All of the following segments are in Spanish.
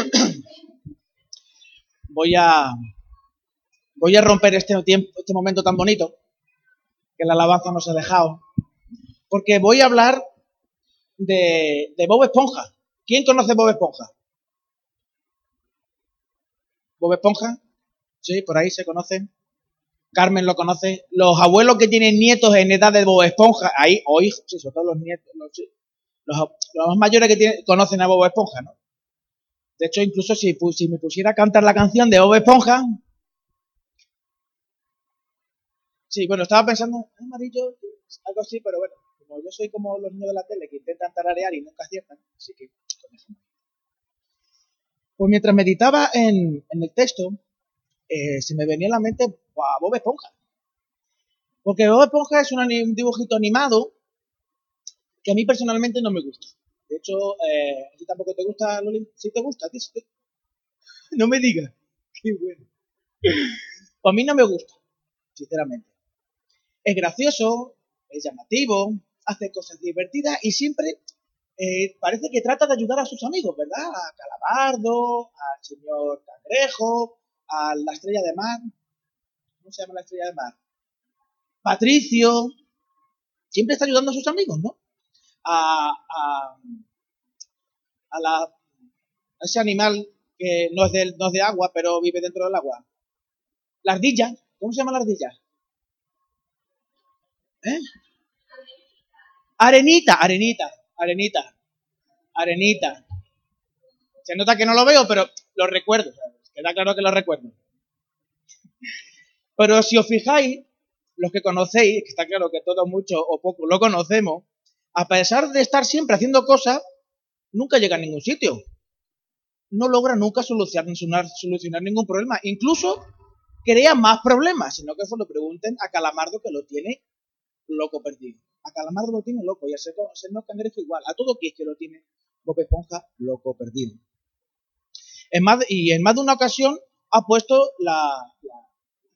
voy a voy a romper este tiempo, este momento tan bonito que la alabanza nos ha dejado, porque voy a hablar de, Bob Esponja. ¿Quién conoce Bob Esponja? Bob Esponja, sí, por ahí se conocen. Carmen lo conoce. Los abuelos que tienen nietos en edad de Bob Esponja, ahí, o hijos, sí, sobre todo los nietos, los, los, más mayores que tienen, conocen a Bob Esponja, ¿no? De hecho, incluso si, me pusiera a cantar la canción de Bob Esponja, Sí, bueno, estaba pensando, amarillo, algo así, pero bueno, como yo soy como los niños de la tele que intentan tararear y nunca aciertan, así que Pues mientras meditaba en, el texto, eh, se me venía a la mente Bob Esponja. Porque Bob Esponja es un, dibujito animado que a mí personalmente no me gusta. De hecho, eh, ¿a ti tampoco te gusta, Loli? ¿Sí te gusta? ¿A ti No me digas. Qué bueno. Pues a mí no me gusta, sinceramente. Es gracioso, es llamativo, hace cosas divertidas y siempre eh, parece que trata de ayudar a sus amigos, ¿verdad? A Calabardo, al señor Cangrejo, a la estrella de mar. ¿Cómo se llama la estrella de mar? Patricio. Siempre está ayudando a sus amigos, ¿no? A, la, a ese animal que no es, de, no es de agua, pero vive dentro del agua. La ardilla. ¿Cómo se llama la ardilla? ¿Eh? Arenita, arenita, arenita, arenita. Se nota que no lo veo, pero lo recuerdo. Queda claro que lo recuerdo. Pero si os fijáis, los que conocéis, que está claro que todos mucho o poco lo conocemos, a pesar de estar siempre haciendo cosas, nunca llega a ningún sitio. No logra nunca solucionar, solucionar ningún problema. Incluso crea más problemas, sino que eso lo pregunten a Calamardo que lo tiene loco perdido. A Calamardo lo tiene loco y a Seno Cangrejo igual. A todo que lo tiene Bob Esponja loco perdido. En más, y en más de una ocasión ha puesto la,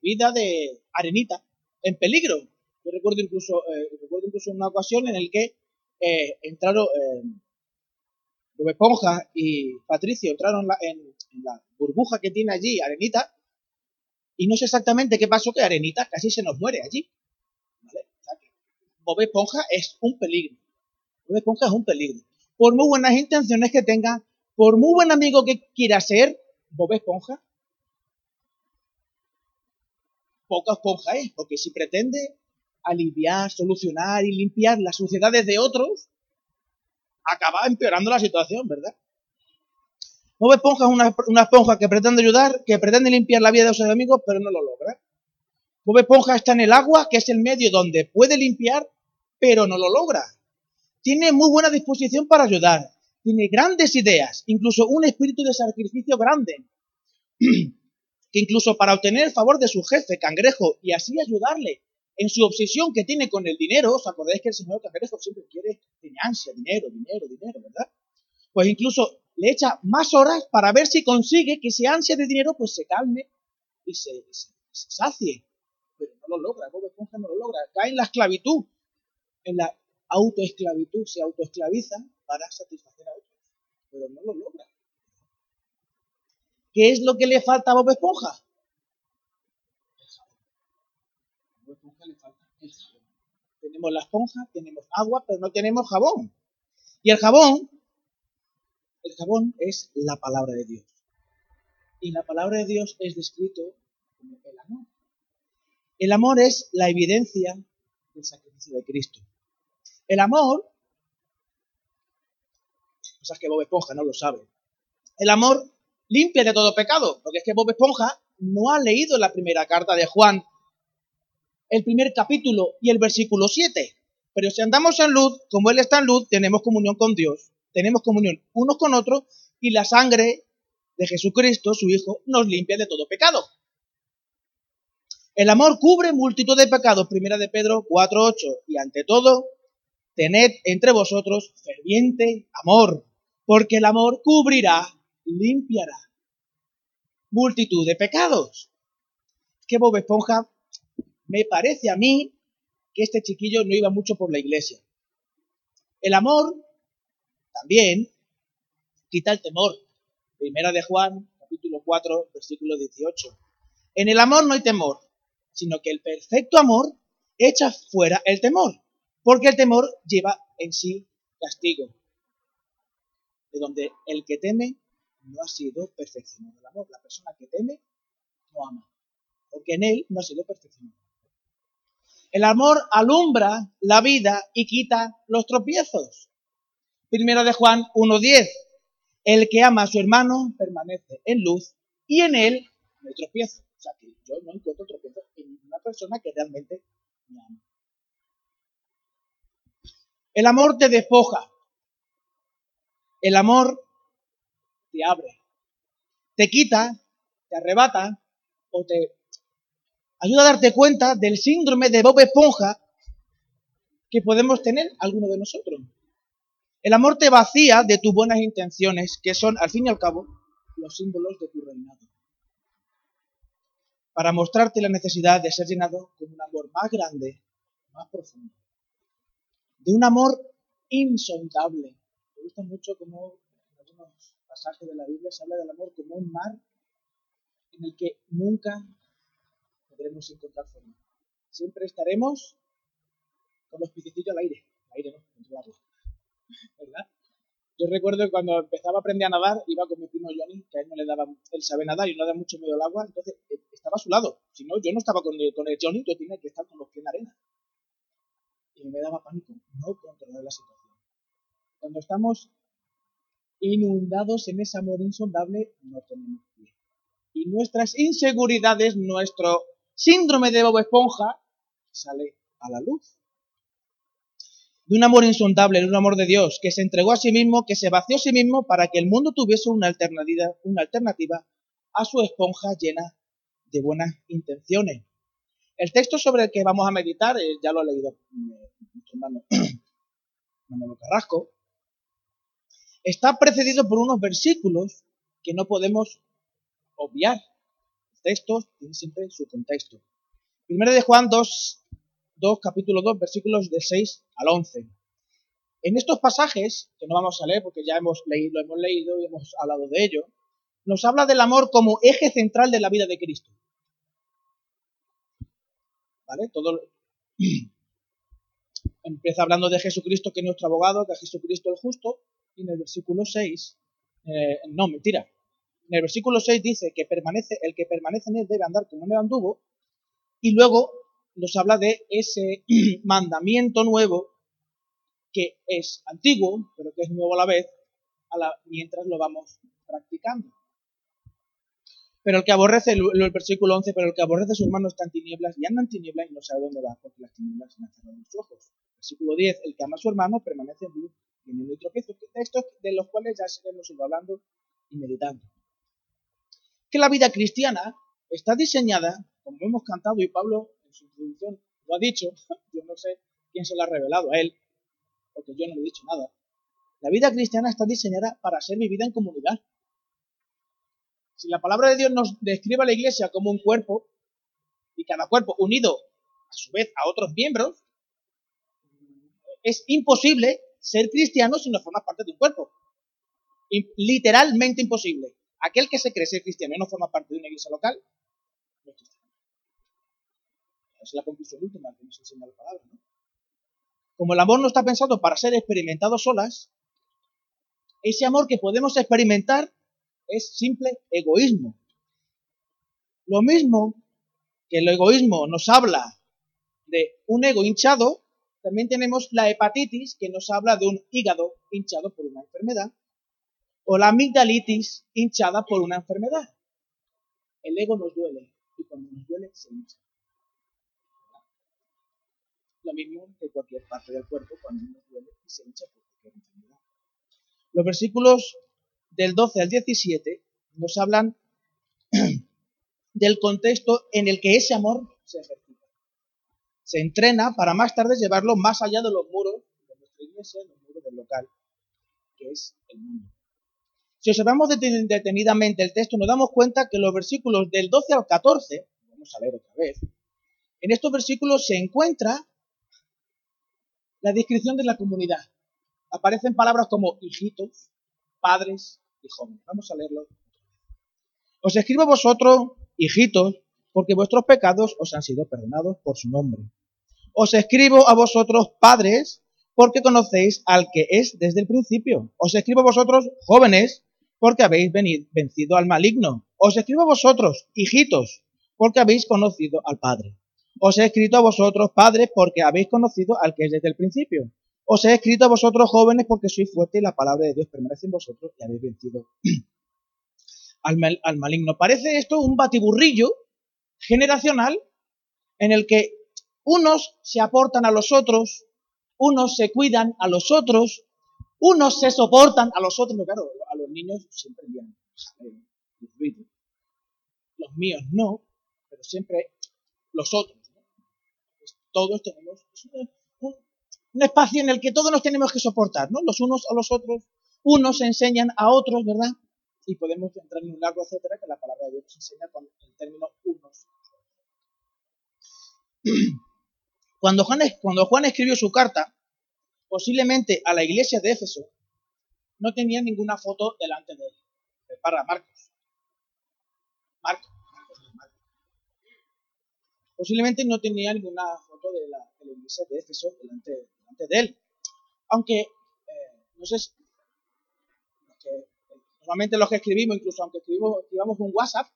vida de Arenita en peligro. Yo recuerdo incluso, eh, recuerdo incluso una ocasión en la que eh, entraron eh, Bob Esponja y Patricio entraron en, la burbuja que tiene allí Arenita y no sé exactamente qué pasó que Arenita casi se nos muere allí. Bob Esponja es un peligro. Bob Esponja es un peligro. Por muy buenas intenciones que tenga, por muy buen amigo que quiera ser, Bob Esponja, poca esponja es, porque si pretende aliviar, solucionar y limpiar las suciedades de otros, acaba empeorando la situación, ¿verdad? Bob Esponja es una, una, esponja que pretende ayudar, que pretende limpiar la vida de sus amigos, pero no lo logra. Bob Esponja está en el agua, que es el medio donde puede limpiar, pero no lo logra. Tiene muy buena disposición para ayudar, tiene grandes ideas, incluso un espíritu de sacrificio grande, que incluso para obtener el favor de su jefe, Cangrejo, y así ayudarle en su obsesión que tiene con el dinero, os acordáis que el señor Cangrejo siempre quiere, tiene ansia, dinero, dinero, dinero, ¿verdad? Pues incluso le echa más horas para ver si consigue que ese ansia de dinero pues se calme y se, se sacie. Pero no lo logra, Bob Esponja no lo logra, cae en la esclavitud en la autoesclavitud, se autoesclavizan para satisfacer a otros, pero no lo logra. ¿Qué es lo que le falta a Bob Esponja? El jabón. A Bob Esponja le falta el jabón. Tenemos la esponja, tenemos agua, pero no tenemos jabón. Y el jabón, el jabón es la palabra de Dios. Y la palabra de Dios es descrito como el amor. El amor es la evidencia del sacrificio de Cristo. El amor, cosas que Bob Esponja no lo sabe, el amor limpia de todo pecado, porque es que Bob Esponja no ha leído la primera carta de Juan, el primer capítulo y el versículo 7. Pero si andamos en luz, como Él está en luz, tenemos comunión con Dios, tenemos comunión unos con otros y la sangre de Jesucristo, su Hijo, nos limpia de todo pecado. El amor cubre multitud de pecados, primera de Pedro 4.8, y ante todo, tened entre vosotros ferviente amor, porque el amor cubrirá, limpiará multitud de pecados. Que Bob Esponja me parece a mí que este chiquillo no iba mucho por la iglesia. El amor también quita el temor. Primera de Juan, capítulo 4, versículo 18. En el amor no hay temor, sino que el perfecto amor echa fuera el temor, porque el temor lleva en sí castigo, de donde el que teme no ha sido perfeccionado el amor. La persona que teme no ama, porque en él no ha sido perfeccionado. El amor alumbra la vida y quita los tropiezos. Primero de Juan 1.10. El que ama a su hermano permanece en luz y en él no hay tropiezo. O sea que yo no encuentro tropiezo en una persona que realmente me ama. El amor te despoja. El amor te abre. Te quita, te arrebata o te ayuda a darte cuenta del síndrome de Bob Esponja que podemos tener alguno de nosotros. El amor te vacía de tus buenas intenciones, que son, al fin y al cabo, los símbolos de tu reinado. Para mostrarte la necesidad de ser llenado con un amor más grande, más profundo. De un amor insondable. Me gusta mucho como en algunos pasajes de la Biblia se habla del amor como un mar en el que nunca podremos encontrar forma. Siempre estaremos con los piquecillos al aire. Al aire no. ¿Verdad? Yo recuerdo que cuando empezaba a aprender a nadar, iba con mi primo Johnny, que a él no le daba, él sabe nadar y no le da mucho miedo al agua, entonces eh, estaba a su lado. Si no, yo no estaba con el, con el Johnny, yo tenía que estar con los pies en la arena. Y me daba pánico no controlar la situación. Cuando estamos inundados en ese amor insondable, no tenemos pie. Y nuestras inseguridades, nuestro síndrome de Bob Esponja, sale a la luz. De un amor insondable, de un amor de Dios, que se entregó a sí mismo, que se vació a sí mismo para que el mundo tuviese una alternativa, una alternativa a su esponja llena de buenas intenciones. El texto sobre el que vamos a meditar, eh, ya lo ha leído eh, nuestro hermano Manolo Carrasco, está precedido por unos versículos que no podemos obviar textos tienen siempre su contexto. Primero de Juan 2, 2, capítulo 2, versículos de 6 al 11. En estos pasajes, que no vamos a leer porque ya hemos leído, hemos leído y hemos hablado de ello, nos habla del amor como eje central de la vida de Cristo. ¿Vale? Todo empieza hablando de Jesucristo que es nuestro abogado, que es Jesucristo el justo, y en el versículo 6, eh, no, mentira, en el versículo 6 dice que permanece, el que permanece en él debe andar como en él anduvo, y luego nos habla de ese mandamiento nuevo que es antiguo, pero que es nuevo a la vez, mientras lo vamos practicando. Pero el que aborrece, el, versículo 11, pero el que aborrece a su hermano está en tinieblas y anda en tinieblas y no sabe dónde va, porque las tinieblas han cerrado los ojos. Versículo 10, el que ama a su hermano permanece en luz y en el tropiezo. Textos de los cuales ya hemos ido hablando y meditando que la vida cristiana está diseñada, como hemos cantado y Pablo en su introducción lo ha dicho, yo no sé quién se lo ha revelado a él, porque yo no le he dicho nada. La vida cristiana está diseñada para ser vivida en comunidad. Si la palabra de Dios nos describe a la iglesia como un cuerpo, y cada cuerpo unido a su vez a otros miembros, es imposible ser cristiano si no formas parte de un cuerpo. Literalmente imposible aquel que se cree ser cristiano y no forma parte de una iglesia local, no es cristiano. Es la conclusión última que nos enseña la palabra. ¿no? Como el amor no está pensado para ser experimentado solas, ese amor que podemos experimentar es simple egoísmo. Lo mismo que el egoísmo nos habla de un ego hinchado, también tenemos la hepatitis que nos habla de un hígado hinchado por una enfermedad o la amigdalitis hinchada por una enfermedad. El ego nos duele y cuando nos duele se hincha. Lo mismo que cualquier parte del cuerpo cuando nos duele y se hincha por cualquier enfermedad. Los versículos del 12 al 17 nos hablan del contexto en el que ese amor se ejercita. Se entrena para más tarde llevarlo más allá de los muros de nuestra iglesia, los muros del local, que es el mundo. Si observamos detenidamente el texto, nos damos cuenta que los versículos del 12 al 14, vamos a leer otra vez, en estos versículos se encuentra la descripción de la comunidad. Aparecen palabras como hijitos, padres, y jóvenes. Vamos a leerlo. Os escribo a vosotros, hijitos, porque vuestros pecados os han sido perdonados por su nombre. Os escribo a vosotros, padres, porque conocéis al que es desde el principio. Os escribo a vosotros, jóvenes, porque habéis vencido al maligno. Os escribo a vosotros, hijitos, porque habéis conocido al Padre. Os he escrito a vosotros, padres, porque habéis conocido al que es desde el principio. Os he escrito a vosotros, jóvenes, porque sois fuertes y la palabra de Dios permanece en vosotros y habéis vencido al, al maligno. Parece esto un batiburrillo generacional en el que unos se aportan a los otros, unos se cuidan a los otros, unos se soportan a los otros. Claro, a los niños siempre envían Los míos no, pero siempre los otros. Pues todos tenemos un, espacio en el que todos nos tenemos que soportar, ¿no? Los unos a los otros, unos se enseñan a otros, ¿verdad? Y podemos entrar en un largo etcétera que la palabra de Dios nos enseña con el término unos. Cuando Juan, cuando Juan escribió su carta, posiblemente a la iglesia de Éfeso, no tenía ninguna foto delante de él. Para Marcos. Marcos. Posiblemente no tenía ninguna foto de la, iglesia de Éfeso delante, de él. Aunque, eh, no sé, normalmente los que escribimos, incluso aunque escribimos, escribamos un WhatsApp,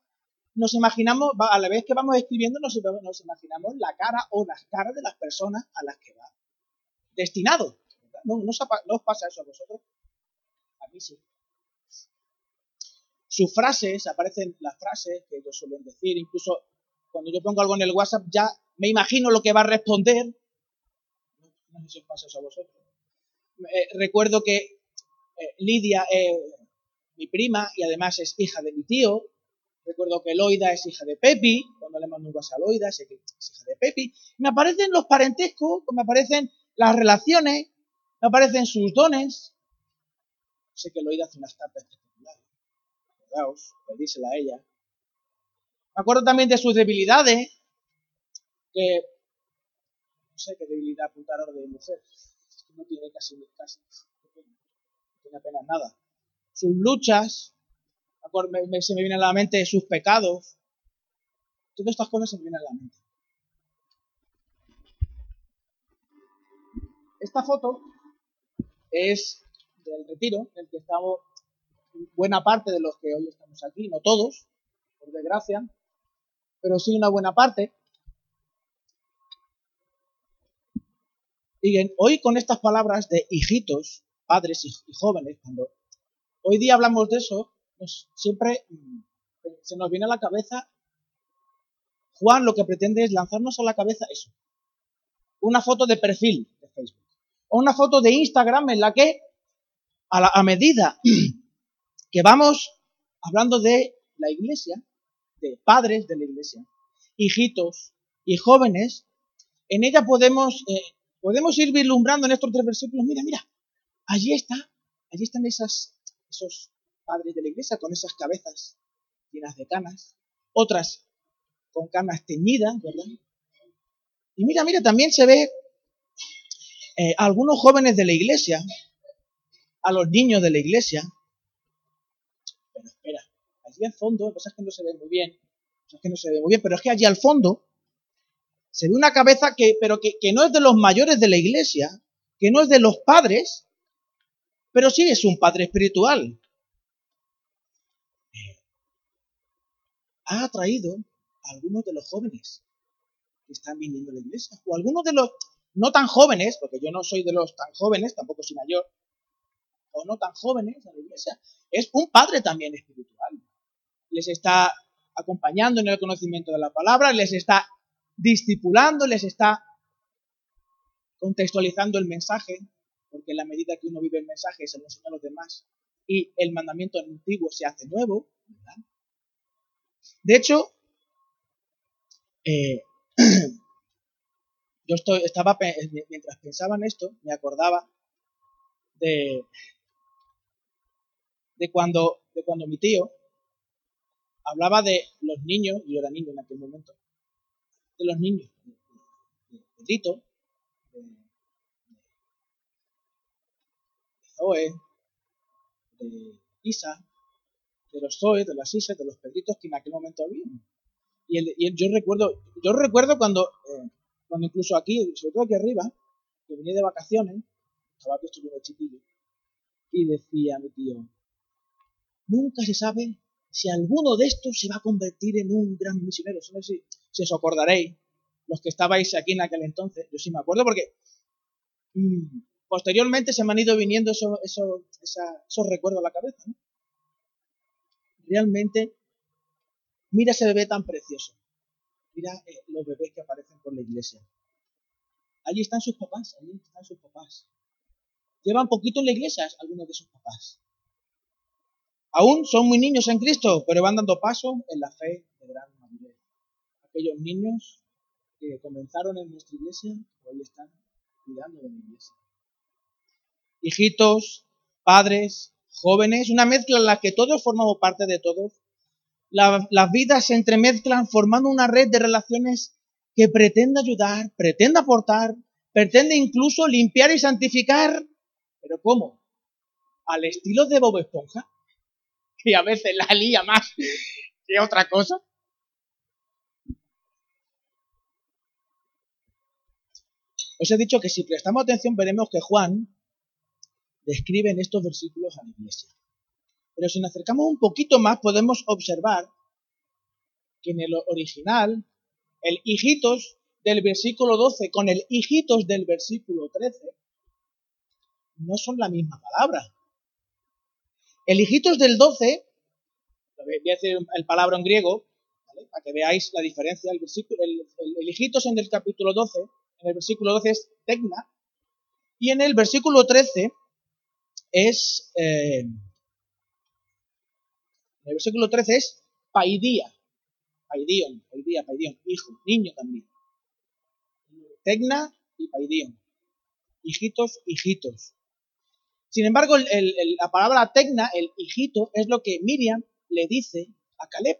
nos imaginamos, a la vez que vamos escribiendo, nos imaginamos la cara o las caras de las personas a las que va destinado. ¿No, no, os pasa eso a vosotros? A mí sí. Sus frases, aparecen las frases que ellos suelen decir, incluso cuando yo pongo algo en el WhatsApp ya me imagino lo que va a responder. No sé si os pasa eso a vosotros. Eh, recuerdo que eh, Lidia es mi prima y además es hija de mi tío. Recuerdo que Loida es hija de Pepi. Cuando le mando un WhatsApp a Loida, sé que es hija de Pepi. Me aparecen los parentescos, me aparecen las relaciones, me aparecen sus dones. Sé que Loida hace unas tartas espectaculares. Acordaos, pedísela a ella. Me acuerdo también de sus debilidades, que no sé qué debilidad apuntar ahora de mujer, no tiene casi, casi no tiene apenas nada. Sus luchas, se me vienen a la mente sus pecados, todas estas cosas se me vienen a la mente. Esta foto es del retiro en el que estamos buena parte de los que hoy estamos aquí, no todos, por desgracia, pero sí una buena parte. Y hoy con estas palabras de hijitos, padres y, jóvenes, cuando hoy día hablamos de eso, pues siempre mm, se nos viene a la cabeza, Juan lo que pretende es lanzarnos a la cabeza eso, una foto de perfil una foto de Instagram en la que a medida que vamos hablando de la iglesia, de padres de la iglesia, hijitos y jóvenes, en ella podemos, eh, podemos ir vislumbrando en estos tres versículos, mira, mira, allí está, allí están esas, esos padres de la iglesia con esas cabezas llenas de canas, otras con canas teñidas, ¿verdad? Y mira, mira, también se ve eh, algunos jóvenes de la iglesia, a los niños de la iglesia, pero espera, allí al fondo, lo que que no se ve muy bien, es que no se ve muy bien, pero es que allí al fondo se ve una cabeza que, pero que, no es de los mayores de la iglesia, que no es de los padres, pero sí es un padre espiritual. Ha atraído a algunos de los jóvenes que están viniendo a la iglesia, o algunos de los no tan jóvenes, porque yo no soy de los tan jóvenes, tampoco soy mayor, o no tan jóvenes a la iglesia, es un padre también espiritual. Les está acompañando en el conocimiento de la palabra, les está discipulando, les está contextualizando el mensaje, porque en la medida que uno vive el mensaje se lo enseña a los demás y el mandamiento antiguo se hace nuevo. De hecho, eh, yo estoy, estaba, mientras pensaba en esto, me acordaba de, de, cuando, de cuando mi tío hablaba de los niños, y yo era niño en aquel momento, de los niños, de Pedrito, de, Zoe, de Isa, de los Zoe, de las Isas, de los Pedritos que en aquel momento había. Y, yo recuerdo, yo recuerdo cuando, eh, cuando incluso aquí, sobre todo aquí arriba, que venía de vacaciones, estaba estuviera chiquillo, y decía mi tío, nunca se sabe si alguno de estos se va a convertir en un gran misionero. No sé si, os acordaréis, los que estabais aquí en aquel entonces, yo sí me acuerdo porque mm, posteriormente se me han ido viniendo esos, esos, recuerdos a la cabeza. Realmente, mira ese bebé tan precioso. Mira eh, los bebés que aparecen por la iglesia. Allí están sus papás, allí están sus papás. Llevan poquito en la iglesia algunos de sus papás. Aún son muy niños en Cristo, pero van dando paso en la fe de gran madurez. Aquellos niños que comenzaron en nuestra iglesia, hoy están cuidando de la iglesia. Hijitos, padres, jóvenes, una mezcla en la que todos formamos parte de todos. Las vidas se entremezclan formando una red de relaciones que pretende ayudar, pretende aportar, pretende incluso limpiar y santificar. ¿Pero cómo? ¿Al estilo de Bob Esponja? y a veces la lía más que otra cosa. Os he dicho que si prestamos atención veremos que Juan describe en estos versículos a la iglesia. Pero si nos acercamos un poquito más podemos observar que en el original el hijitos del versículo 12 con el hijitos del versículo 13 no son la misma palabra. El hijitos del 12, voy a decir el palabra en griego, para que veáis la diferencia. El, versículo, el, hijitos en el capítulo 12, en el versículo 12 es tecna, y en el versículo 13 es, eh, el versículo 13 es paidía, paidion, paidía, paidion, hijo, niño también. Tecna y paidion. Hijitos, hijitos. Sin embargo, la palabra tecna, el hijito, es lo que Miriam le dice a Caleb.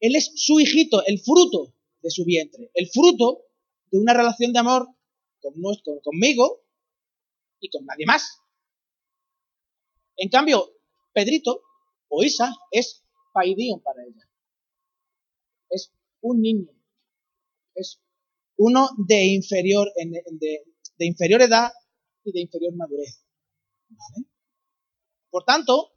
Él es su hijito, el fruto de su vientre, el fruto de una relación de amor con, conmigo y con nadie más. En cambio, Pedrito o Isa es paidion para ella. Es un niño. Es uno de inferior, de inferior edad y de inferior madurez. Por tanto,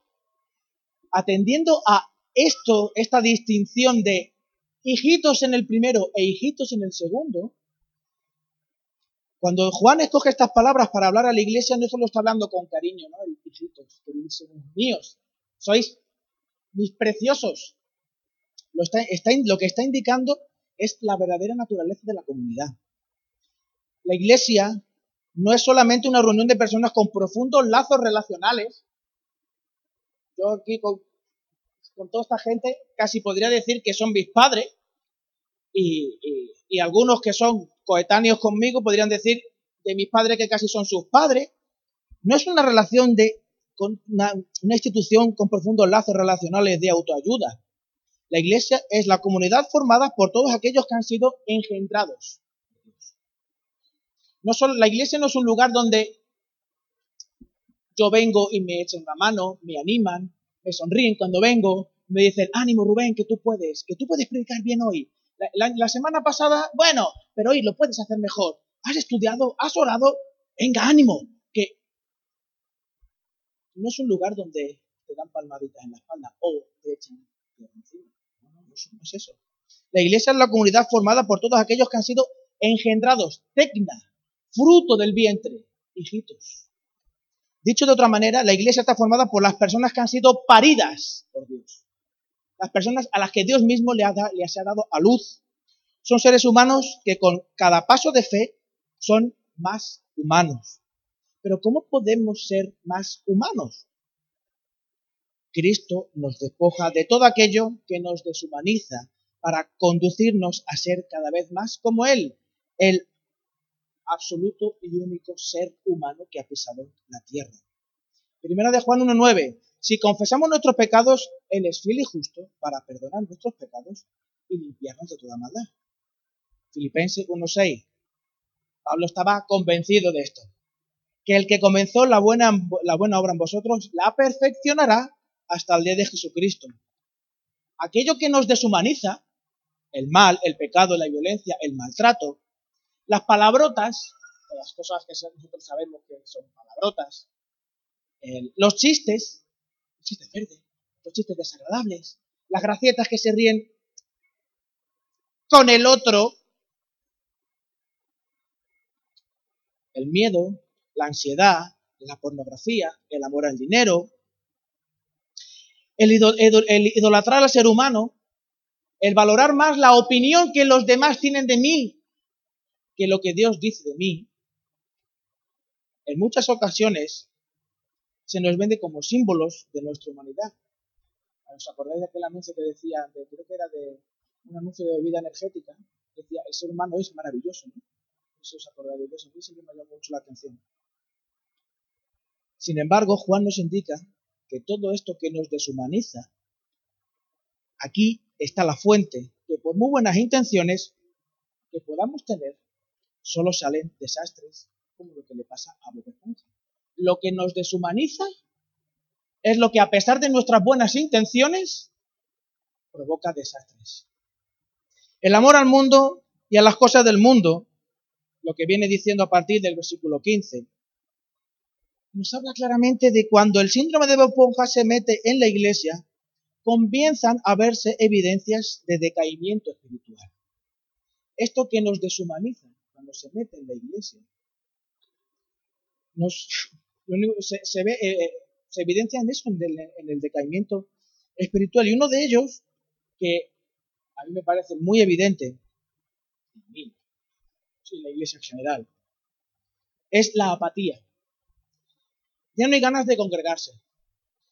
atendiendo a esto, esta distinción de hijitos en el primero e hijitos en el segundo, cuando Juan escoge estas palabras para hablar a la iglesia, no solo está hablando con cariño, ¿no? Hijitos, que míos, sois mis preciosos. Lo, lo que está indicando es la verdadera naturaleza de la comunidad. La iglesia no es solamente una reunión de personas con profundos lazos relacionales. Yo aquí con, toda esta gente casi podría decir que son mis padres y, algunos que son coetáneos conmigo podrían decir de mis padres que casi son sus padres. No es una relación de una, institución con profundos lazos relacionales de autoayuda. La iglesia es la comunidad formada por todos aquellos que han sido engendrados no solo, la iglesia no es un lugar donde yo vengo y me echan la mano, me animan, me sonríen cuando vengo, me dicen, ánimo Rubén, que tú puedes, que tú puedes predicar bien hoy. La, semana pasada, bueno, pero hoy lo puedes hacer mejor. Has estudiado, has orado, venga, ánimo, no es un lugar donde te dan palmaditas en la espalda o te echan encima. No, no, no, es eso. La iglesia es la comunidad formada por todos aquellos que han sido engendrados, tecna, fruto del vientre, hijitos. Dicho de otra manera, la iglesia está formada por las personas que han sido paridas por Dios. Las personas a las que Dios mismo le ha, ha dado a luz. Son seres humanos que con cada paso de fe son más humanos. Pero ¿cómo podemos ser más humanos? Cristo nos despoja de todo aquello que nos deshumaniza para conducirnos a ser cada vez más como Él, el absoluto y único ser humano que ha pisado la tierra. Primera de Juan 1.9. Si confesamos nuestros pecados, Él es fiel y justo para perdonar nuestros pecados y limpiarnos de toda maldad. Filipenses 1.6. Pablo estaba convencido de esto. Que el que comenzó la buena, la buena obra en vosotros la perfeccionará hasta el día de Jesucristo. aquello que nos deshumaniza, el mal, el pecado, la violencia, el maltrato, las palabrotas, las cosas que nosotros sabemos que son palabrotas, los chistes, los chistes verdes, los chistes desagradables, las gracietas que se ríen con el otro, el miedo, la ansiedad, la pornografía, el amor al dinero, el, idolatrar al ser humano, el valorar más la opinión que los demás tienen de mí que lo que Dios dice de mí, en muchas ocasiones se nos vende como símbolos de nuestra humanidad. ¿Os acordáis de aquel anuncio que decía, creo que era de un anuncio de bebida energética? Decía, el ser humano es maravilloso, ¿no? Eso os acordáis de eso, a mí siempre me llamó mucho la atención. Sin embargo, Juan nos indica que todo esto que nos deshumaniza, aquí está la fuente, que por muy buenas intenciones que podamos tener, solo salen desastres, como lo que le pasa a Bob Lo que nos deshumaniza es lo que a pesar de nuestras buenas intenciones, provoca desastres. El amor al mundo y a las cosas del mundo, lo que viene diciendo a partir del versículo 15, nos habla claramente de cuando el síndrome de Bob se mete en la iglesia, comienzan a verse evidencias de decaimiento espiritual. Esto que nos deshumaniza cuando se mete en la iglesia, se, ve, eh, eh, se evidencia en eso, en el, decaimiento espiritual. Y uno de ellos, que a mí me parece muy evidente, en la iglesia en general, es la apatía. Ya no hay ganas de congregarse.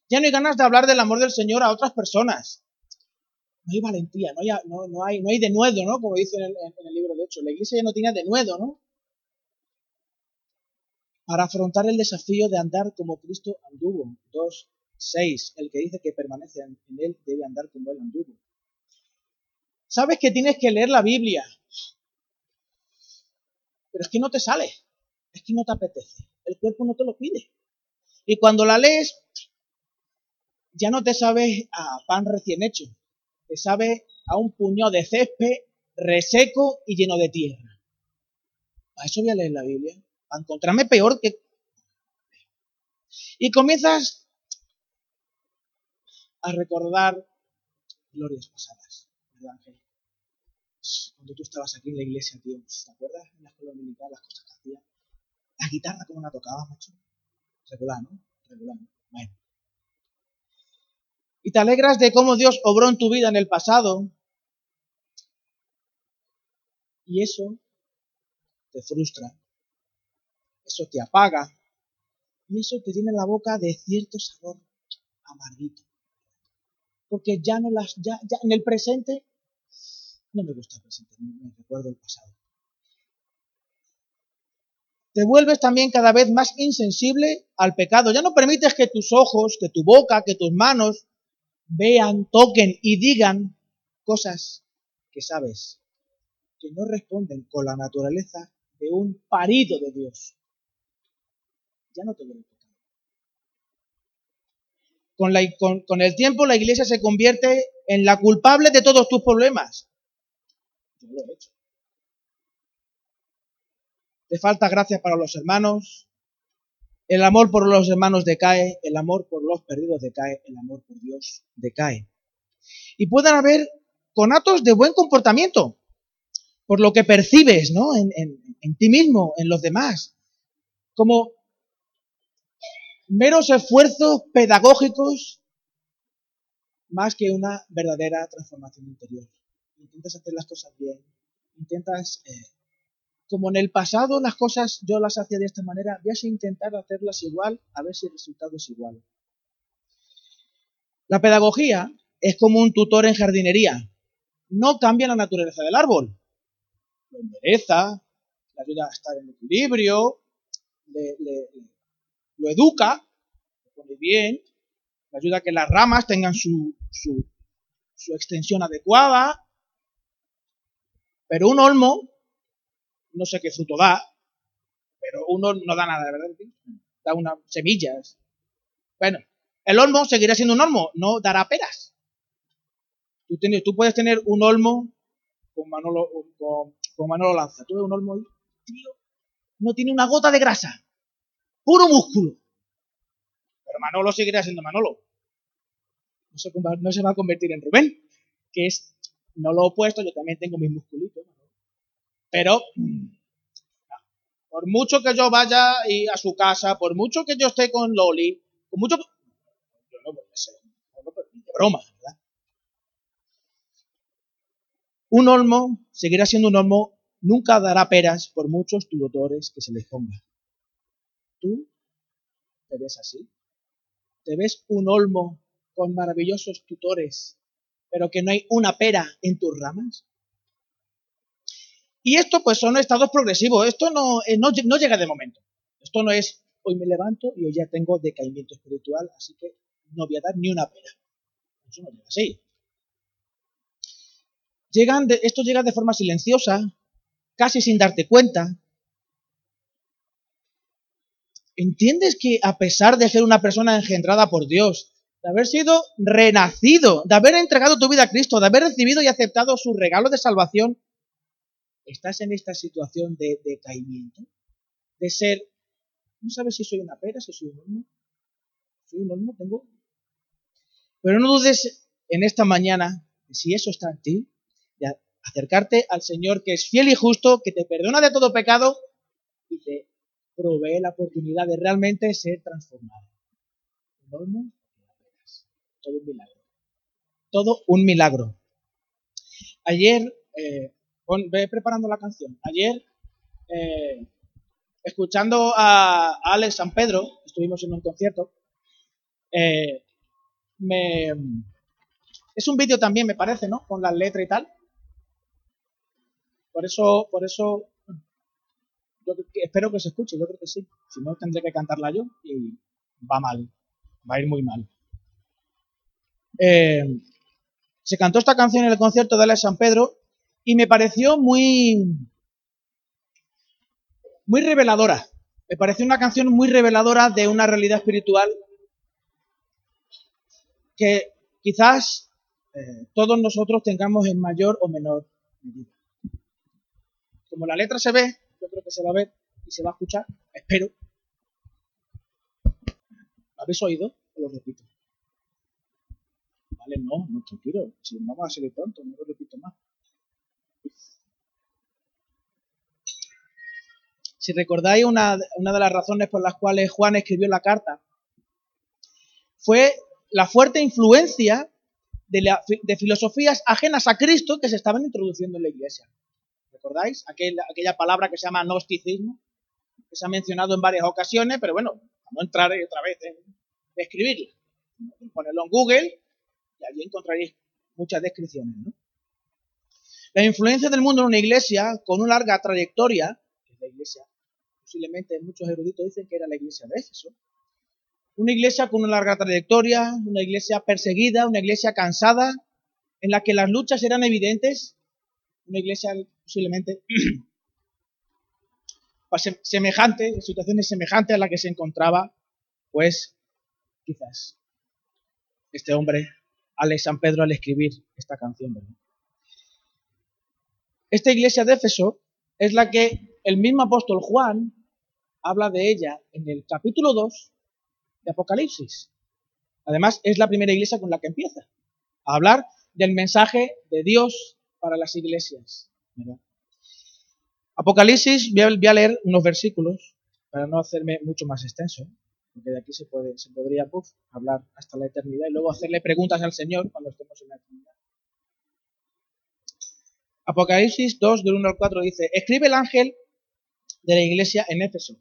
Ya no hay ganas de hablar del amor del Señor a otras personas. No hay valentía, no hay, no, hay, no hay denuedo, ¿no? Como dice en el, libro de Hechos. La iglesia ya no tiene denuedo, ¿no? Para afrontar el desafío de andar como Cristo anduvo. 2, 6. El que dice que permanece en él debe andar como él anduvo. Sabes que tienes que leer la Biblia. Pero es que no te sale. Es que no te apetece. El cuerpo no te lo pide. Y cuando la lees, ya no te sabe a pan recién hecho, te sabe a un puñado de césped reseco y lleno de tierra. ¿A eso voy a leer la Biblia? A encontrarme peor que... Y comienzas a recordar glorias pasadas, ¿verdad, Ángel? Cuando tú estabas aquí en la iglesia, ¿te acuerdas en la escuela dominical las cosas que hacía? La guitarra, ¿cómo la tocaba, macho? Regular, ¿no? Regular. Bueno. Y te alegras de cómo Dios obró en tu vida en el pasado. Y eso te frustra. Eso te apaga. Y eso te tiene la boca de cierto sabor amarguito. Porque ya no las, ya, ya en el presente, no me gusta el presente, me recuerdo el pasado te vuelves también cada vez más insensible al pecado. Ya no permites que tus ojos, que tu boca, que tus manos vean, toquen y digan cosas que sabes que no responden con la naturaleza de un parido de Dios. Ya no te pecado. Con, con, con el tiempo la iglesia se convierte en la culpable de todos tus problemas. Yo lo he hecho te falta gracia para los hermanos, el amor por los hermanos decae, el amor por los perdidos decae, el amor por Dios decae. Y pueden haber conatos de buen comportamiento, por lo que percibes ¿no? en, en ti mismo, en los demás, como meros esfuerzos pedagógicos más que una verdadera transformación interior. Intentas hacer las cosas bien, intentas eh, como en el pasado las cosas yo las hacía de esta manera, voy a intentar hacerlas igual, a ver si el resultado es igual. La pedagogía es como un tutor en jardinería. No cambia la naturaleza del árbol. Lo endereza, le ayuda a estar en equilibrio, lo educa, lo pone bien, le ayuda a que las ramas tengan su, su, su extensión adecuada. Pero un olmo no sé qué fruto da, pero uno no da nada, ¿verdad? Da unas semillas. Bueno, el olmo seguirá siendo un olmo, no dará peras. Tú, tienes, tú puedes tener un olmo con Manolo, con, con Manolo Lanza. Tú ves un olmo ahí, tío, no tiene una gota de grasa. Puro músculo. Pero Manolo seguirá siendo Manolo. No se, no se va a convertir en Rubén, que es no lo opuesto, yo también tengo mis musculitos. Pero por mucho que yo vaya a su casa, por mucho que yo esté con Loli, por mucho que... Yo no voy a ser, broma, ¿verdad? Un olmo seguirá siendo un olmo, nunca dará peras por muchos tutores que se les ponga. ¿Tú te ves así? ¿Te ves un olmo con maravillosos tutores, pero que no hay una pera en tus ramas? Y esto pues son estados progresivos, esto no, eh, no, llega de momento. Esto no es hoy me levanto y hoy ya tengo decaimiento espiritual, así que no voy a dar ni una pena. Eso no llega así. Llegan esto llega de forma silenciosa, casi sin darte cuenta. ¿Entiendes que a pesar de ser una persona engendrada por Dios, de haber sido renacido, de haber entregado tu vida a Cristo, de haber recibido y aceptado su regalo de salvación, estás en esta situación de decaimiento, de ser, no sabes si soy una pera, si soy un horno, soy un horno, tengo. Pero no dudes en esta mañana, si eso está en ti, de acercarte al Señor que es fiel y justo, que te perdona de todo pecado y te provee la oportunidad de realmente ser transformado. Un horno, todo un milagro. Todo un milagro. Ayer eh, ve preparando la canción. Ayer, eh, escuchando a, Alex San Pedro, estuvimos en un concierto, eh, me, es un vídeo también, me parece, ¿no? Con la letra y tal. Por eso, por eso, yo espero que se escuche, yo creo que sí. Si no, tendré que cantarla yo y va mal, va a ir muy mal. Eh, se cantó esta canción en el concierto de Alex San Pedro y me pareció muy, muy reveladora. Me pareció una canción muy reveladora de una realidad espiritual que quizás eh, todos nosotros tengamos en mayor o menor medida. Como la letra se ve, yo creo que se va a ver y se va a escuchar, espero. ¿Lo habéis oído? Lo repito. Vale, no, no, tranquilo. Si no va a seguir pronto, no lo repito más. Si recordáis, una, de las razones por las cuales Juan escribió la carta fue la fuerte influencia de, filosofías ajenas a Cristo que se estaban introduciendo en la iglesia. ¿Recordáis? aquella palabra que se llama gnosticismo, que se ha mencionado en varias ocasiones, pero bueno, no entraré otra vez en escribirla. Ponedlo en Google y allí encontraréis muchas descripciones. La influencia del mundo en una iglesia con una larga trayectoria, que es la iglesia posiblemente muchos eruditos dicen que era la iglesia de Éfeso. Una iglesia con una larga trayectoria, una iglesia perseguida, una iglesia cansada, en la que las luchas eran evidentes, una iglesia posiblemente semejante, situaciones semejantes a la que se encontraba, pues quizás este hombre, Alex San Pedro, al escribir esta canción. Esta iglesia de Éfeso es la que el mismo apóstol Juan habla de ella en el capítulo 2 de Apocalipsis. Además, es la primera iglesia con la que empieza a hablar del mensaje de Dios para las iglesias. Apocalipsis, voy a, leer unos versículos para no hacerme mucho más extenso, porque de aquí se, puede, se podría hablar hasta la eternidad y luego hacerle preguntas al Señor cuando estemos en la eternidad. Apocalipsis 2, del 1 al 4 dice, escribe el ángel de la iglesia en Éfeso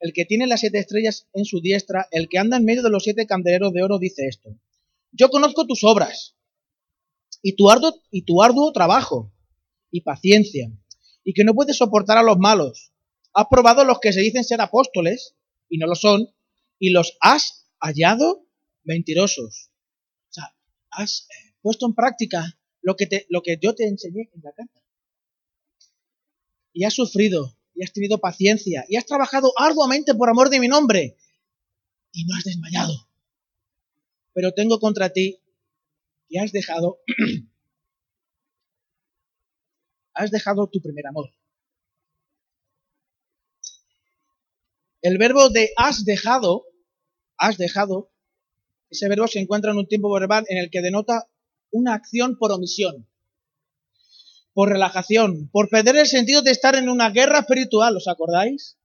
el que tiene las siete estrellas en su diestra, el que anda en medio de los siete candeleros de oro, dice esto. Yo conozco tus obras y tu arduo, y tu arduo trabajo y paciencia, y que no puedes soportar a los malos. Has probado los que se dicen ser apóstoles y no lo son, y los has hallado mentirosos. O sea, has eh, puesto en práctica lo que, lo que yo te enseñé en la carta. Y has sufrido y has tenido paciencia y has trabajado arduamente por amor de mi nombre y no has desmayado. Pero tengo contra ti que has dejado has dejado tu primer amor. El verbo de has dejado, has dejado, ese verbo se encuentra en un tiempo verbal en el que denota una acción por omisión, por relajación, por perder el sentido de estar en una guerra espiritual, ¿os acordáis?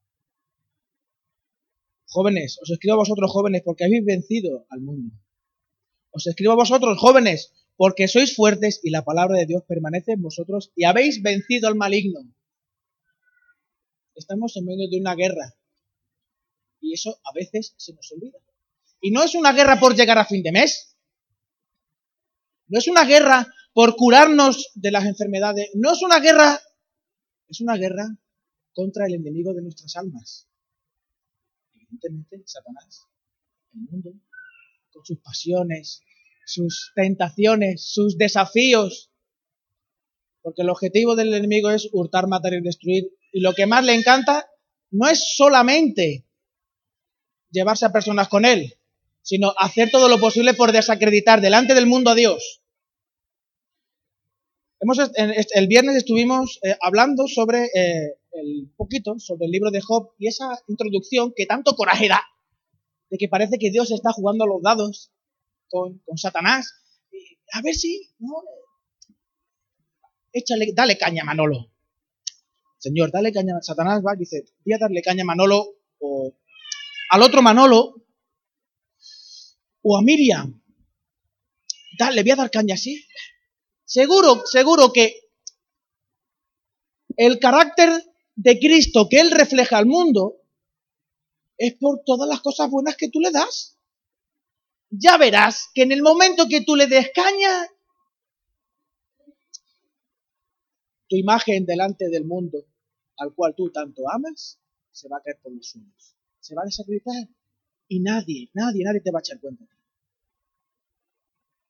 Jóvenes, os escribo a vosotros jóvenes porque habéis vencido al mundo. Os escribo a vosotros jóvenes porque sois fuertes y la palabra de Dios permanece en vosotros y habéis vencido al maligno. Estamos en medio de una guerra y eso a veces se nos olvida. Y no es una guerra por llegar a fin de mes. No es una guerra por curarnos de las enfermedades. No es una guerra, es una guerra contra el enemigo de nuestras almas. Evidentemente, Satanás, el mundo, con sus pasiones, sus tentaciones, sus desafíos. Porque el objetivo del enemigo es hurtar, matar y destruir. Y lo que más le encanta no es solamente llevarse a personas con él, sino hacer todo lo posible por desacreditar delante del mundo a Dios. El viernes estuvimos eh, hablando sobre eh, el poquito sobre el libro de Job y esa introducción que tanto coraje da de que parece que Dios está jugando a los dados con, con Satanás. A ver si, ¿no? Échale, dale caña a Manolo. Señor, dale caña. a Satanás va dice, voy a darle caña a Manolo o al otro Manolo o a Miriam. Dale, voy a dar caña así. Seguro, seguro que el carácter de Cristo que Él refleja al mundo es por todas las cosas buenas que tú le das. Ya verás que en el momento que tú le des caña, tu imagen delante del mundo al cual tú tanto amas se va a caer por los suelos se va a desacreditar y nadie, nadie, nadie te va a echar cuenta.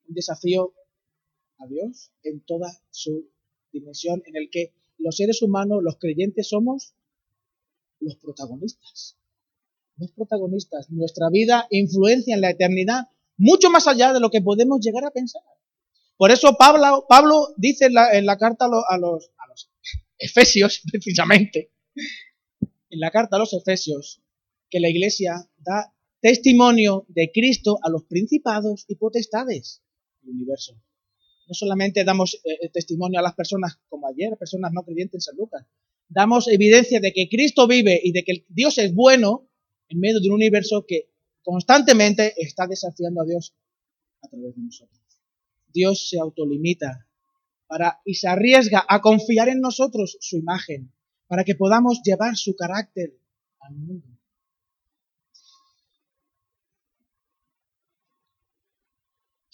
Un desafío a Dios en toda su dimensión en el que los seres humanos, los creyentes, somos los protagonistas. Los protagonistas. Nuestra vida influencia en la eternidad mucho más allá de lo que podemos llegar a pensar. Por eso Pablo, Pablo dice en la, carta a los, a los Efesios, precisamente, en la carta a los Efesios, que la Iglesia da testimonio de Cristo a los principados y potestades del universo. No solamente damos eh, testimonio a las personas como ayer, personas no creyentes en San Lucas, damos evidencia de que Cristo vive y de que Dios es bueno en medio de un universo que constantemente está desafiando a Dios a través de nosotros. Dios se autolimita para y se arriesga a confiar en nosotros su imagen, para que podamos llevar su carácter al mundo.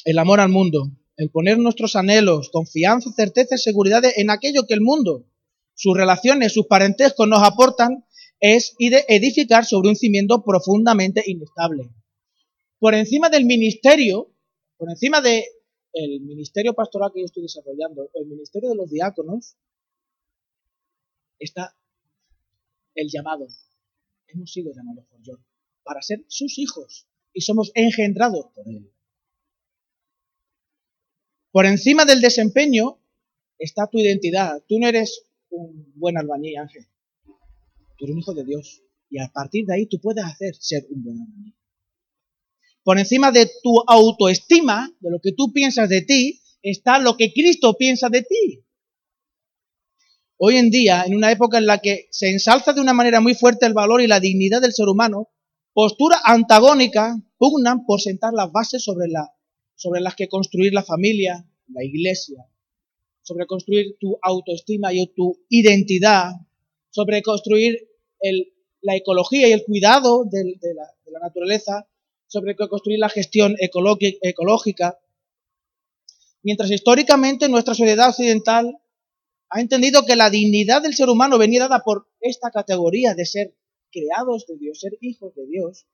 el amor al mundo, el poner nuestros anhelos, confianza, certeza y seguridad en aquello que el mundo, sus relaciones, sus parentescos nos aportan, es edificar sobre un cimiento profundamente inestable. Por encima del ministerio, por encima del ministerio pastoral que yo estoy desarrollando, el ministerio de los diáconos, está el llamado. Hemos sido llamados por Dios para ser sus hijos y somos engendrados por Él. Por encima del desempeño está tu identidad. Tú no eres un buen albañil, Ángel. Tú eres un hijo de Dios. Y a partir de ahí tú puedes hacer ser un buen albañil. Por encima de tu autoestima, de lo que tú piensas de ti, está lo que Cristo piensa de ti. Hoy en día, en una época en la que se ensalza de una manera muy fuerte el valor y la dignidad del ser humano, posturas antagónicas pugnan por sentar las bases sobre la sobre las que construir la familia, la iglesia, sobre construir tu autoestima y tu identidad, sobre construir la ecología y el cuidado de, la, naturaleza, sobre construir la gestión ecológica. Mientras históricamente nuestra sociedad occidental ha entendido que la dignidad del ser humano venía dada por esta categoría de ser creados de Dios, ser hijos de Dios,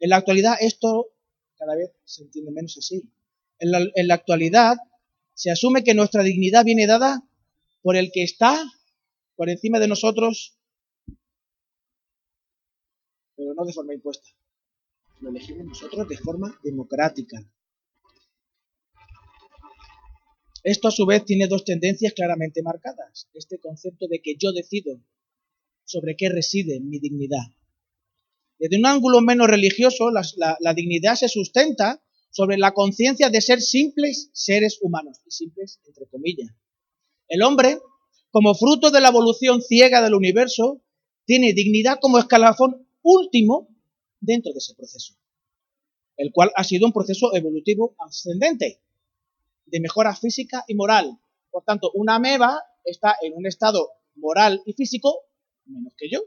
en la actualidad esto cada vez se entiende menos así. En la, actualidad se asume que nuestra dignidad viene dada por el que está por encima de nosotros, pero no de forma impuesta. Lo elegimos nosotros de forma democrática. Esto a su vez tiene dos tendencias claramente marcadas. Este concepto de que yo decido sobre qué reside mi dignidad. Desde un ángulo menos religioso, la, la dignidad se sustenta sobre la conciencia de ser simples seres humanos, y simples entre comillas. El hombre, como fruto de la evolución ciega del universo, tiene dignidad como escalafón último dentro de ese proceso, el cual ha sido un proceso evolutivo ascendente de mejora física y moral. Por tanto, una ameba está en un estado moral y físico menos que yo.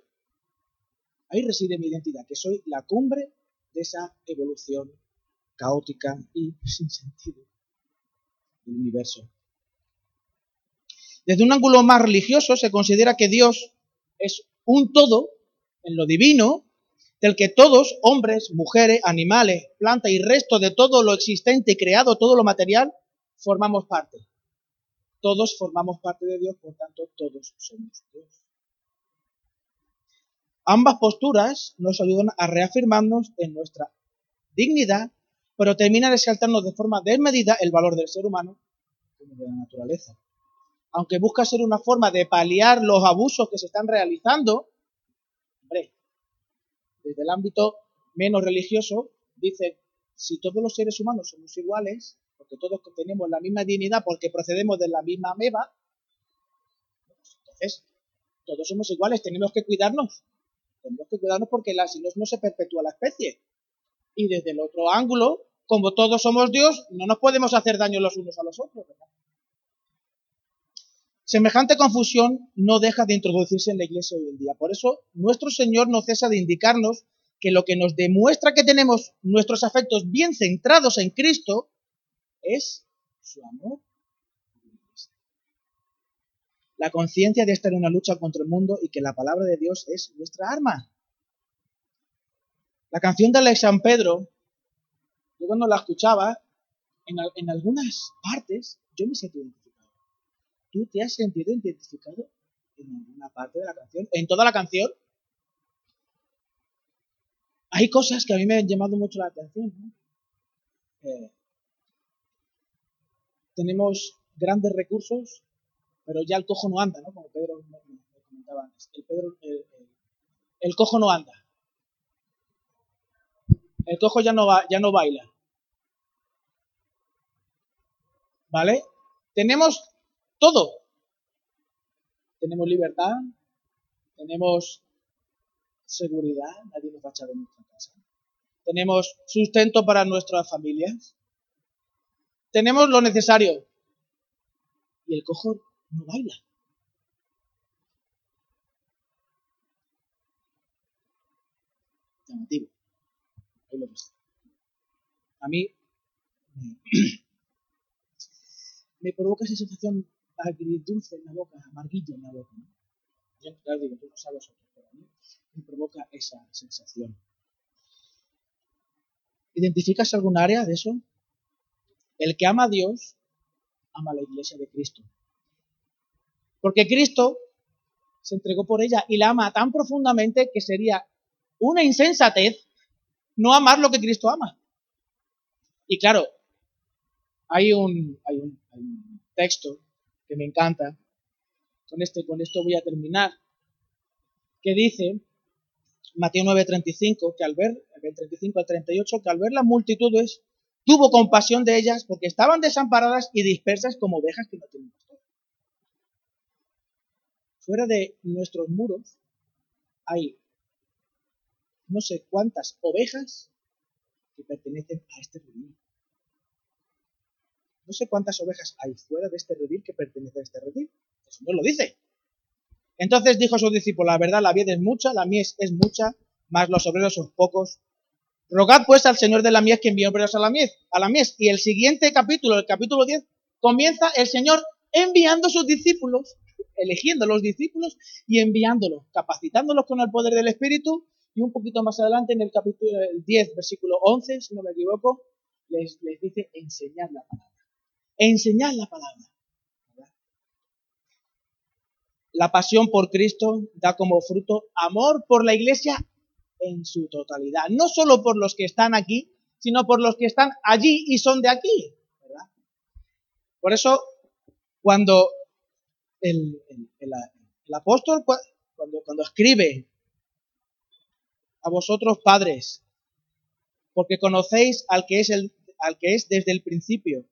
Ahí reside mi identidad, que soy la cumbre de esa evolución caótica y sin sentido del universo. Desde un ángulo más religioso se considera que Dios es un todo en lo divino, del que todos, hombres, mujeres, animales, plantas y resto de todo lo existente y creado, todo lo material, formamos parte. Todos formamos parte de Dios, por tanto, todos somos Dios. Ambas posturas nos ayudan a reafirmarnos en nuestra dignidad, pero terminan resaltarnos de forma desmedida el valor del ser humano como de la naturaleza. Aunque busca ser una forma de paliar los abusos que se están realizando, hombre, desde el ámbito menos religioso, dice, si todos los seres humanos somos iguales, porque todos tenemos la misma dignidad porque procedemos de la misma meba, pues entonces todos somos iguales, tenemos que cuidarnos. Tenemos que cuidarnos porque la, si no, no se perpetúa la especie. Y desde el otro ángulo, como todos somos Dios, no nos podemos hacer daño los unos a los otros. Semejante confusión no deja de introducirse en la iglesia hoy en día. Por eso, nuestro Señor no cesa de indicarnos que lo que nos demuestra que tenemos nuestros afectos bien centrados en Cristo es su amor. La conciencia de estar en una lucha contra el mundo y que la palabra de Dios es nuestra arma. La canción de Alex San Pedro, yo cuando la escuchaba, en, en algunas partes yo me sentí identificado. ¿Tú te has sentido identificado en alguna parte de la canción? ¿En toda la canción? Hay cosas que a mí me han llamado mucho la atención. ¿no? Eh, tenemos grandes recursos, pero ya el cojo no anda, ¿no? Como Pedro me, comentaba antes. El, cojo no anda. El cojo ya no, va, ya no baila. ¿Vale? Tenemos todo. Tenemos libertad, tenemos seguridad, nadie nos va a echar de nuestra casa. Tenemos sustento para nuestras familias, tenemos lo necesario. Y el cojo no baila. Llamativo. A mí me provoca esa sensación agridulce en la boca, amarguillo en la boca. ¿no? Yo, claro, digo, tú no sabes otro, pero a mí me provoca esa sensación. ¿Identificas algún área de eso? El que ama a Dios, ama a la iglesia de Cristo. Porque Cristo se entregó por ella y la ama tan profundamente que sería una insensatez no amar lo que Cristo ama. Y claro, hay un, hay un, texto que me encanta, con, este, con esto voy a terminar, que dice, Mateo 9:35, que al ver, 35 al 38, que al ver las multitudes, tuvo compasión de ellas porque estaban desamparadas y dispersas como ovejas que no tienen pastor. Fuera de nuestros muros hay no sé cuántas ovejas que pertenecen a este redil. No sé cuántas ovejas hay fuera de este redil que pertenecen a este redil. El Señor lo dice. Entonces dijo a sus discípulos, la verdad, la vida es mucha, la mies es mucha, mas los obreros son pocos. Rogad pues al Señor de la mies que envíe obreros a la mies, a la mies. Y el siguiente capítulo, el capítulo 10, comienza el Señor enviando a sus discípulos, eligiendo a los discípulos y enviándolos, capacitándolos con el poder del Espíritu. Y un poquito más adelante, en el capítulo 10, versículo 11, si no me equivoco, les, les dice enseñar la palabra. Enseñar la palabra. La pasión por Cristo da como fruto amor por la iglesia en su totalidad. No solo por los que están aquí, sino por los que están allí y son de aquí. Por eso Cuando el, apóstol, cuando, cuando escribe a vosotros padres, porque conocéis al que es, el, al que es desde el principio.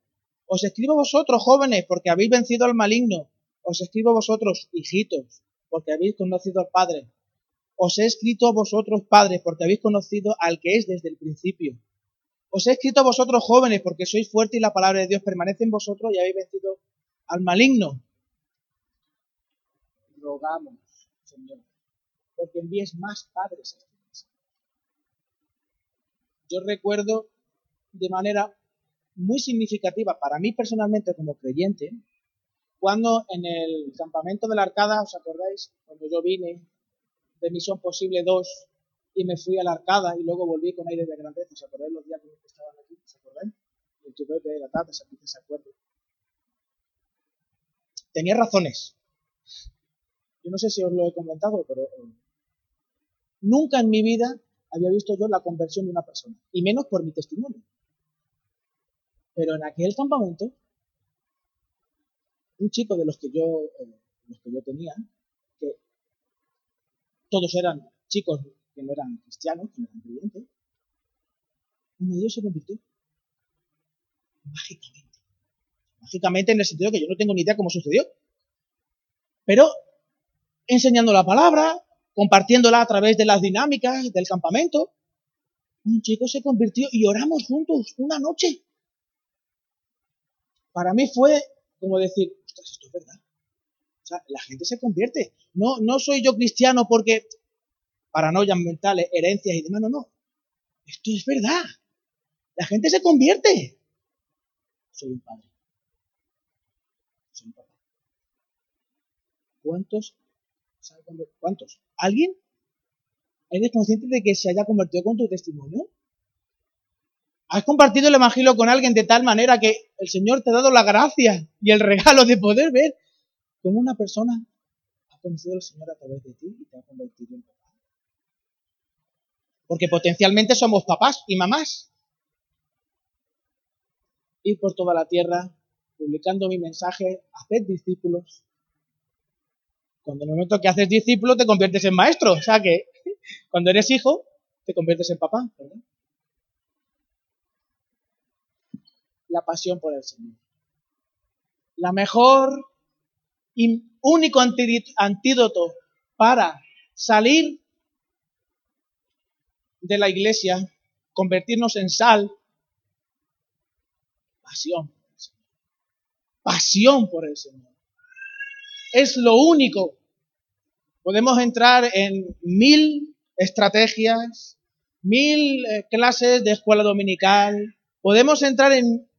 Os escribo vosotros, jóvenes, porque habéis vencido al maligno. Os escribo vosotros, hijitos, porque habéis conocido al Padre. Os he escrito a vosotros, padres, porque habéis conocido al que es desde el principio. Os he escrito a vosotros, jóvenes, porque sois fuertes y la palabra de Dios permanece en vosotros y habéis vencido al maligno. Rogamos, Señor, porque envíes más padres a yo recuerdo de manera muy significativa para mí personalmente como creyente, cuando en el campamento de la Arcada, ¿os acordáis? Cuando yo vine de Misión Posible 2 y me fui a la Arcada y luego volví con aire de grandeza, ¿os acordáis los días que estaban aquí? ¿Os acordáis? El tuve de la si se acuerdan. Tenía razones. Yo no sé si os lo he comentado, pero eh, nunca en mi vida había visto yo la conversión de una persona, y menos por mi testimonio. Pero en aquel campamento, un chico de los que yo, eh, los que yo tenía, que todos eran chicos que no eran cristianos, que no eran creyentes, uno de ellos se convirtió mágicamente. Mágicamente en el sentido que yo no tengo ni idea cómo sucedió. Pero enseñando la palabra, compartiéndola a través de las dinámicas del campamento. Un chico se convirtió y oramos juntos una noche. Para mí fue como decir, ostras, esto es verdad. O sea, la gente se convierte. No, no soy yo cristiano porque paranoias mentales, herencias y demás, no, no. Esto es verdad. La gente se convierte. Soy un padre. Soy un papá. ¿Cuántos ¿Cuántos? ¿Alguien? ¿Eres consciente de que se haya convertido con tu testimonio? ¿Has compartido el Evangelio con alguien de tal manera que el Señor te ha dado la gracia y el regalo de poder ver cómo una persona ha conocido al Señor a través de ti y te ha convertido en papá? Porque potencialmente somos papás y mamás. Ir por toda la tierra publicando mi mensaje, hacer discípulos, cuando en el momento que haces discípulo te conviertes en maestro. O sea que cuando eres hijo, te conviertes en papá. La pasión por el Señor. La mejor y único antídoto para salir de la iglesia, convertirnos en sal, pasión. Pasión por el Señor. Es lo único Podemos entrar en mil estrategias, mil eh, clases de escuela dominical, podemos entrar en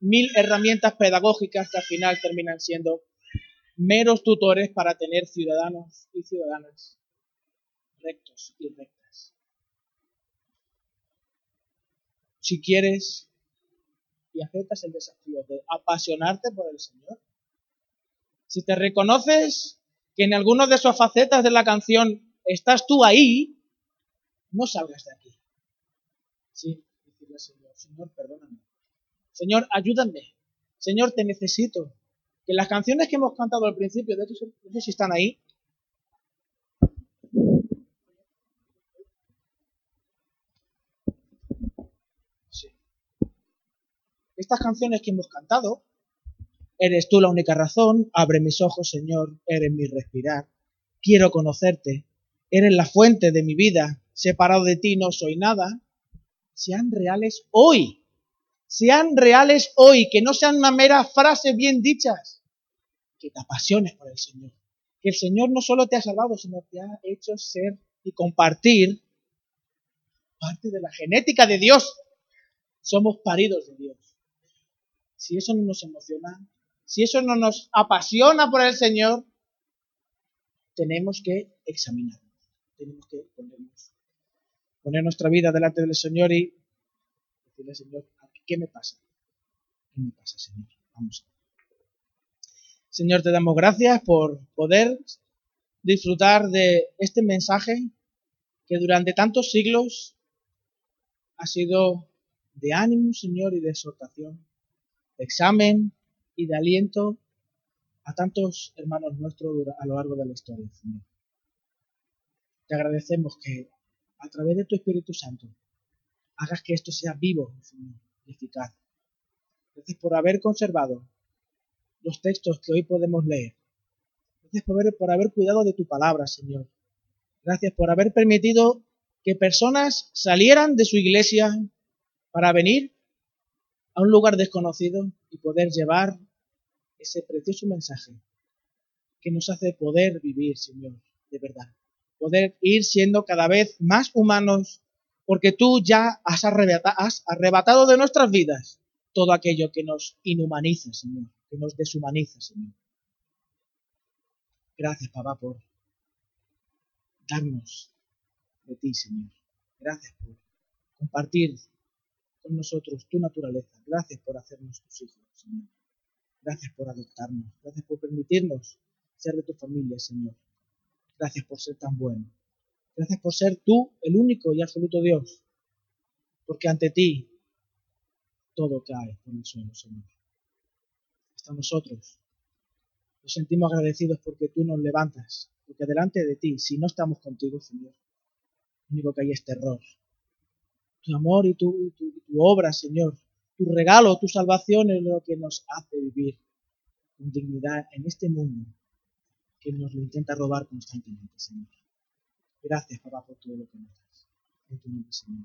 mil herramientas pedagógicas que al final terminan siendo meros tutores para tener ciudadanos y ciudadanas rectos y rectas. Si quieres y aceptas el desafío de apasionarte por el Señor, si te reconoces que en algunas de sus facetas de la canción estás tú ahí, no salgas de aquí. Sí, decirle Señor, Señor, perdóname. Señor, ayúdame. Señor, te necesito. Que las canciones que hemos cantado al principio, de hecho, no sé si están ahí. Sí. Estas canciones que hemos cantado Eres tú la única razón, abre mis ojos, Señor, eres mi respirar. Quiero conocerte, eres la fuente de mi vida, separado de ti no soy nada. Sean reales hoy, sean reales hoy, que no sean una mera frase bien dichas, que te apasiones por el Señor. Que el Señor no solo te ha salvado, sino te ha hecho ser y compartir parte de la genética de Dios. Somos paridos de Dios. Si eso no nos emociona, si eso no nos apasiona por el Señor, tenemos que examinarnos. Tenemos que poner nuestra vida delante del Señor y decirle, Señor, ¿qué me pasa? ¿Qué me pasa, Señor? Vamos. Señor, te damos gracias por poder disfrutar de este mensaje que durante tantos siglos ha sido de ánimo, Señor, y de exhortación, de examen, y de aliento a tantos hermanos nuestros a lo largo de la historia, Señor. Te agradecemos que a través de tu Espíritu Santo hagas que esto sea vivo, Señor, y eficaz. Gracias por haber conservado los textos que hoy podemos leer. Gracias por haber, por haber cuidado de tu palabra, Señor. Gracias por haber permitido que personas salieran de su iglesia para venir a un lugar desconocido y poder llevar ese precioso mensaje que nos hace poder vivir, Señor, de verdad. Poder ir siendo cada vez más humanos, porque tú ya has arrebatado, de nuestras vidas todo aquello que nos inhumaniza, Señor, que nos deshumaniza, Señor. Gracias, papá, por darnos de ti, Señor. Gracias por compartir con nosotros tu naturaleza. Gracias por hacernos tus hijos, Señor. Gracias por adoptarnos. Gracias por permitirnos ser de tu familia, Señor. Gracias por ser tan bueno. Gracias por ser tú el único y absoluto Dios. Porque ante ti todo cae por el suelo, Señor. Hasta nosotros nos sentimos agradecidos porque tú nos levantas. Porque delante de ti, si no estamos contigo, Señor, lo único que hay es terror. Tu amor y tu, tu obra, Señor, tu regalo, tu salvación es lo que nos hace vivir con dignidad en este mundo que nos lo intenta robar constantemente, Señor. Gracias, papá, por todo lo que nos das. En tu nombre, Señor.